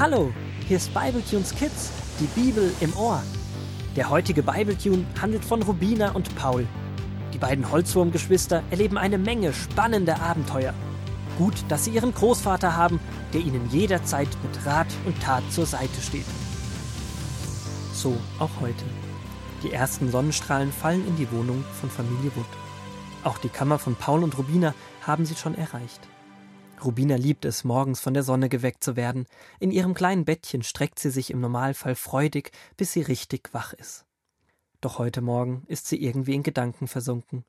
Hallo, hier ist Bibletunes Kids, die Bibel im Ohr. Der heutige Bibletune handelt von Rubina und Paul. Die beiden Holzwurmgeschwister erleben eine Menge spannender Abenteuer. Gut, dass sie ihren Großvater haben, der ihnen jederzeit mit Rat und Tat zur Seite steht. So auch heute. Die ersten Sonnenstrahlen fallen in die Wohnung von Familie Wood. Auch die Kammer von Paul und Rubina haben sie schon erreicht. Rubina liebt es, morgens von der Sonne geweckt zu werden. In ihrem kleinen Bettchen streckt sie sich im Normalfall freudig, bis sie richtig wach ist. Doch heute Morgen ist sie irgendwie in Gedanken versunken.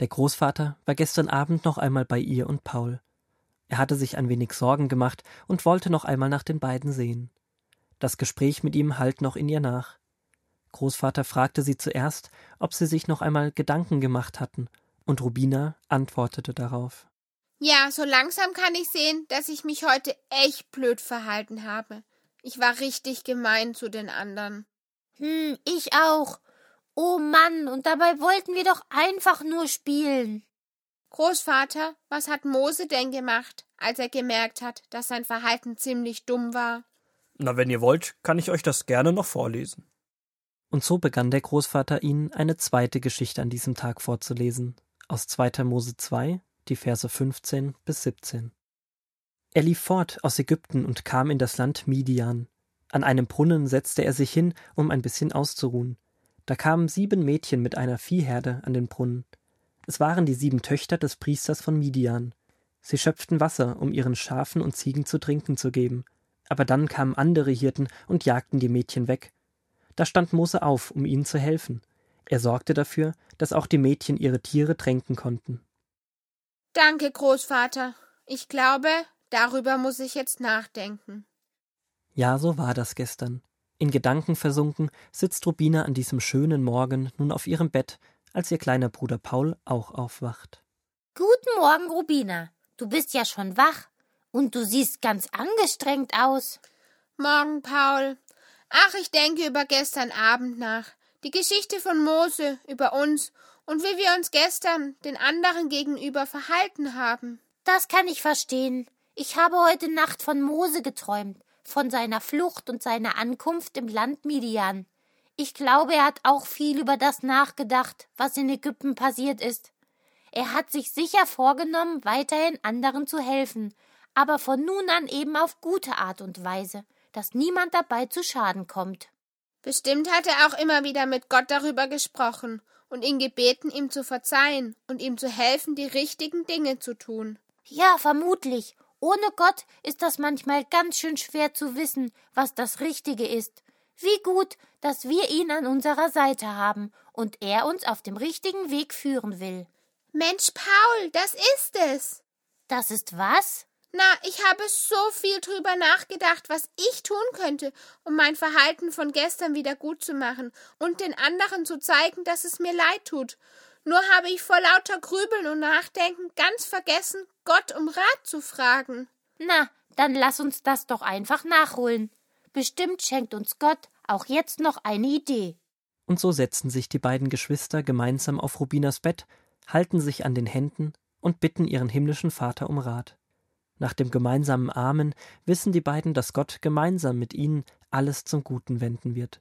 Der Großvater war gestern Abend noch einmal bei ihr und Paul. Er hatte sich ein wenig Sorgen gemacht und wollte noch einmal nach den beiden sehen. Das Gespräch mit ihm hallt noch in ihr nach. Großvater fragte sie zuerst, ob sie sich noch einmal Gedanken gemacht hatten, und Rubina antwortete darauf. Ja, so langsam kann ich sehen, dass ich mich heute echt blöd verhalten habe. Ich war richtig gemein zu den anderen. Hm, ich auch. Oh Mann, und dabei wollten wir doch einfach nur spielen. Großvater, was hat Mose denn gemacht, als er gemerkt hat, dass sein Verhalten ziemlich dumm war? Na, wenn ihr wollt, kann ich euch das gerne noch vorlesen. Und so begann der Großvater ihnen eine zweite Geschichte an diesem Tag vorzulesen, aus 2. Mose 2, die Verse 15 bis 17. Er lief fort aus Ägypten und kam in das Land Midian. An einem Brunnen setzte er sich hin, um ein bisschen auszuruhen. Da kamen sieben Mädchen mit einer Viehherde an den Brunnen. Es waren die sieben Töchter des Priesters von Midian. Sie schöpften Wasser, um ihren Schafen und Ziegen zu trinken zu geben. Aber dann kamen andere Hirten und jagten die Mädchen weg. Da stand Mose auf, um ihnen zu helfen. Er sorgte dafür, dass auch die Mädchen ihre Tiere tränken konnten. Danke, Großvater. Ich glaube, darüber muss ich jetzt nachdenken. Ja, so war das gestern. In Gedanken versunken sitzt Rubina an diesem schönen Morgen nun auf ihrem Bett, als ihr kleiner Bruder Paul auch aufwacht. Guten Morgen, Rubina. Du bist ja schon wach und du siehst ganz angestrengt aus. Morgen, Paul. Ach, ich denke über gestern Abend nach. Die Geschichte von Mose über uns und wie wir uns gestern den anderen gegenüber verhalten haben. Das kann ich verstehen. Ich habe heute Nacht von Mose geträumt, von seiner Flucht und seiner Ankunft im Land Midian. Ich glaube, er hat auch viel über das nachgedacht, was in Ägypten passiert ist. Er hat sich sicher vorgenommen, weiterhin anderen zu helfen, aber von nun an eben auf gute Art und Weise, dass niemand dabei zu Schaden kommt. Bestimmt hat er auch immer wieder mit Gott darüber gesprochen und ihn gebeten, ihm zu verzeihen und ihm zu helfen, die richtigen Dinge zu tun. Ja, vermutlich. Ohne Gott ist das manchmal ganz schön schwer zu wissen, was das Richtige ist. Wie gut, dass wir ihn an unserer Seite haben und er uns auf dem richtigen Weg führen will. Mensch, Paul, das ist es. Das ist was? Na, ich habe so viel drüber nachgedacht, was ich tun könnte, um mein Verhalten von gestern wieder gut zu machen und den anderen zu zeigen, dass es mir leid tut. Nur habe ich vor lauter Grübeln und Nachdenken ganz vergessen, Gott um Rat zu fragen. Na, dann lass uns das doch einfach nachholen. Bestimmt schenkt uns Gott auch jetzt noch eine Idee. Und so setzen sich die beiden Geschwister gemeinsam auf Rubinas Bett, halten sich an den Händen und bitten ihren himmlischen Vater um Rat. Nach dem gemeinsamen Amen wissen die beiden, dass Gott gemeinsam mit ihnen alles zum Guten wenden wird.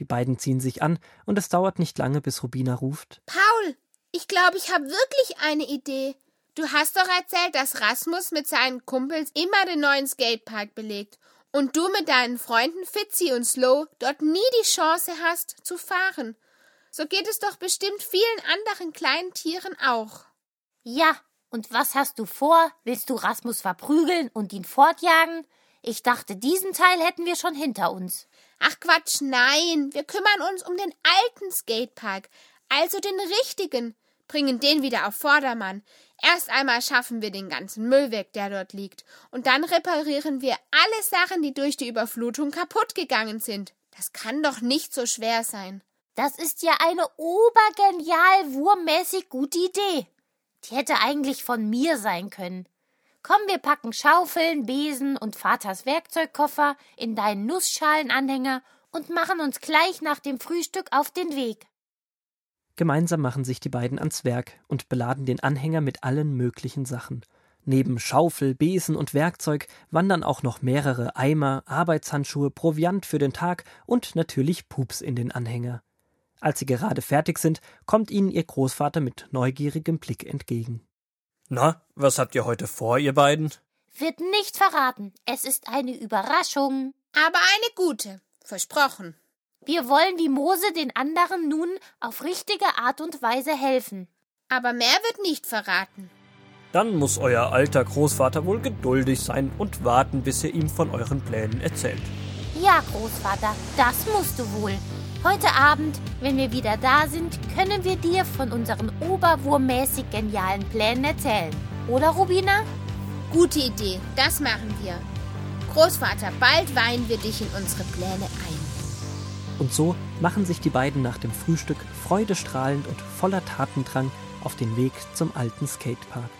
Die beiden ziehen sich an, und es dauert nicht lange, bis Rubina ruft Paul, ich glaube, ich habe wirklich eine Idee. Du hast doch erzählt, dass Rasmus mit seinen Kumpels immer den neuen Skatepark belegt und du mit deinen Freunden Fitzy und Slow dort nie die Chance hast zu fahren. So geht es doch bestimmt vielen anderen kleinen Tieren auch. Ja, und was hast du vor? Willst du Rasmus verprügeln und ihn fortjagen? Ich dachte, diesen Teil hätten wir schon hinter uns. Ach Quatsch, nein. Wir kümmern uns um den alten Skatepark, also den richtigen, bringen den wieder auf Vordermann. Erst einmal schaffen wir den ganzen Müll weg, der dort liegt, und dann reparieren wir alle Sachen, die durch die Überflutung kaputt gegangen sind. Das kann doch nicht so schwer sein. Das ist ja eine obergenial wurmmäßig gute Idee. Die hätte eigentlich von mir sein können. Komm, wir packen Schaufeln, Besen und Vaters Werkzeugkoffer in deinen Nussschalenanhänger und machen uns gleich nach dem Frühstück auf den Weg. Gemeinsam machen sich die beiden ans Werk und beladen den Anhänger mit allen möglichen Sachen. Neben Schaufel, Besen und Werkzeug wandern auch noch mehrere Eimer, Arbeitshandschuhe, Proviant für den Tag und natürlich Pups in den Anhänger. Als sie gerade fertig sind, kommt ihnen ihr Großvater mit neugierigem Blick entgegen. Na, was habt ihr heute vor, ihr beiden? Wird nicht verraten. Es ist eine Überraschung. Aber eine gute. Versprochen. Wir wollen wie Mose den anderen nun auf richtige Art und Weise helfen. Aber mehr wird nicht verraten. Dann muss euer alter Großvater wohl geduldig sein und warten, bis ihr ihm von euren Plänen erzählt. Ja, Großvater, das musst du wohl. Heute Abend, wenn wir wieder da sind, können wir dir von unseren oberwurmmäßig genialen Plänen erzählen. Oder, Rubina? Gute Idee, das machen wir. Großvater, bald weihen wir dich in unsere Pläne ein. Und so machen sich die beiden nach dem Frühstück freudestrahlend und voller Tatendrang auf den Weg zum alten Skatepark.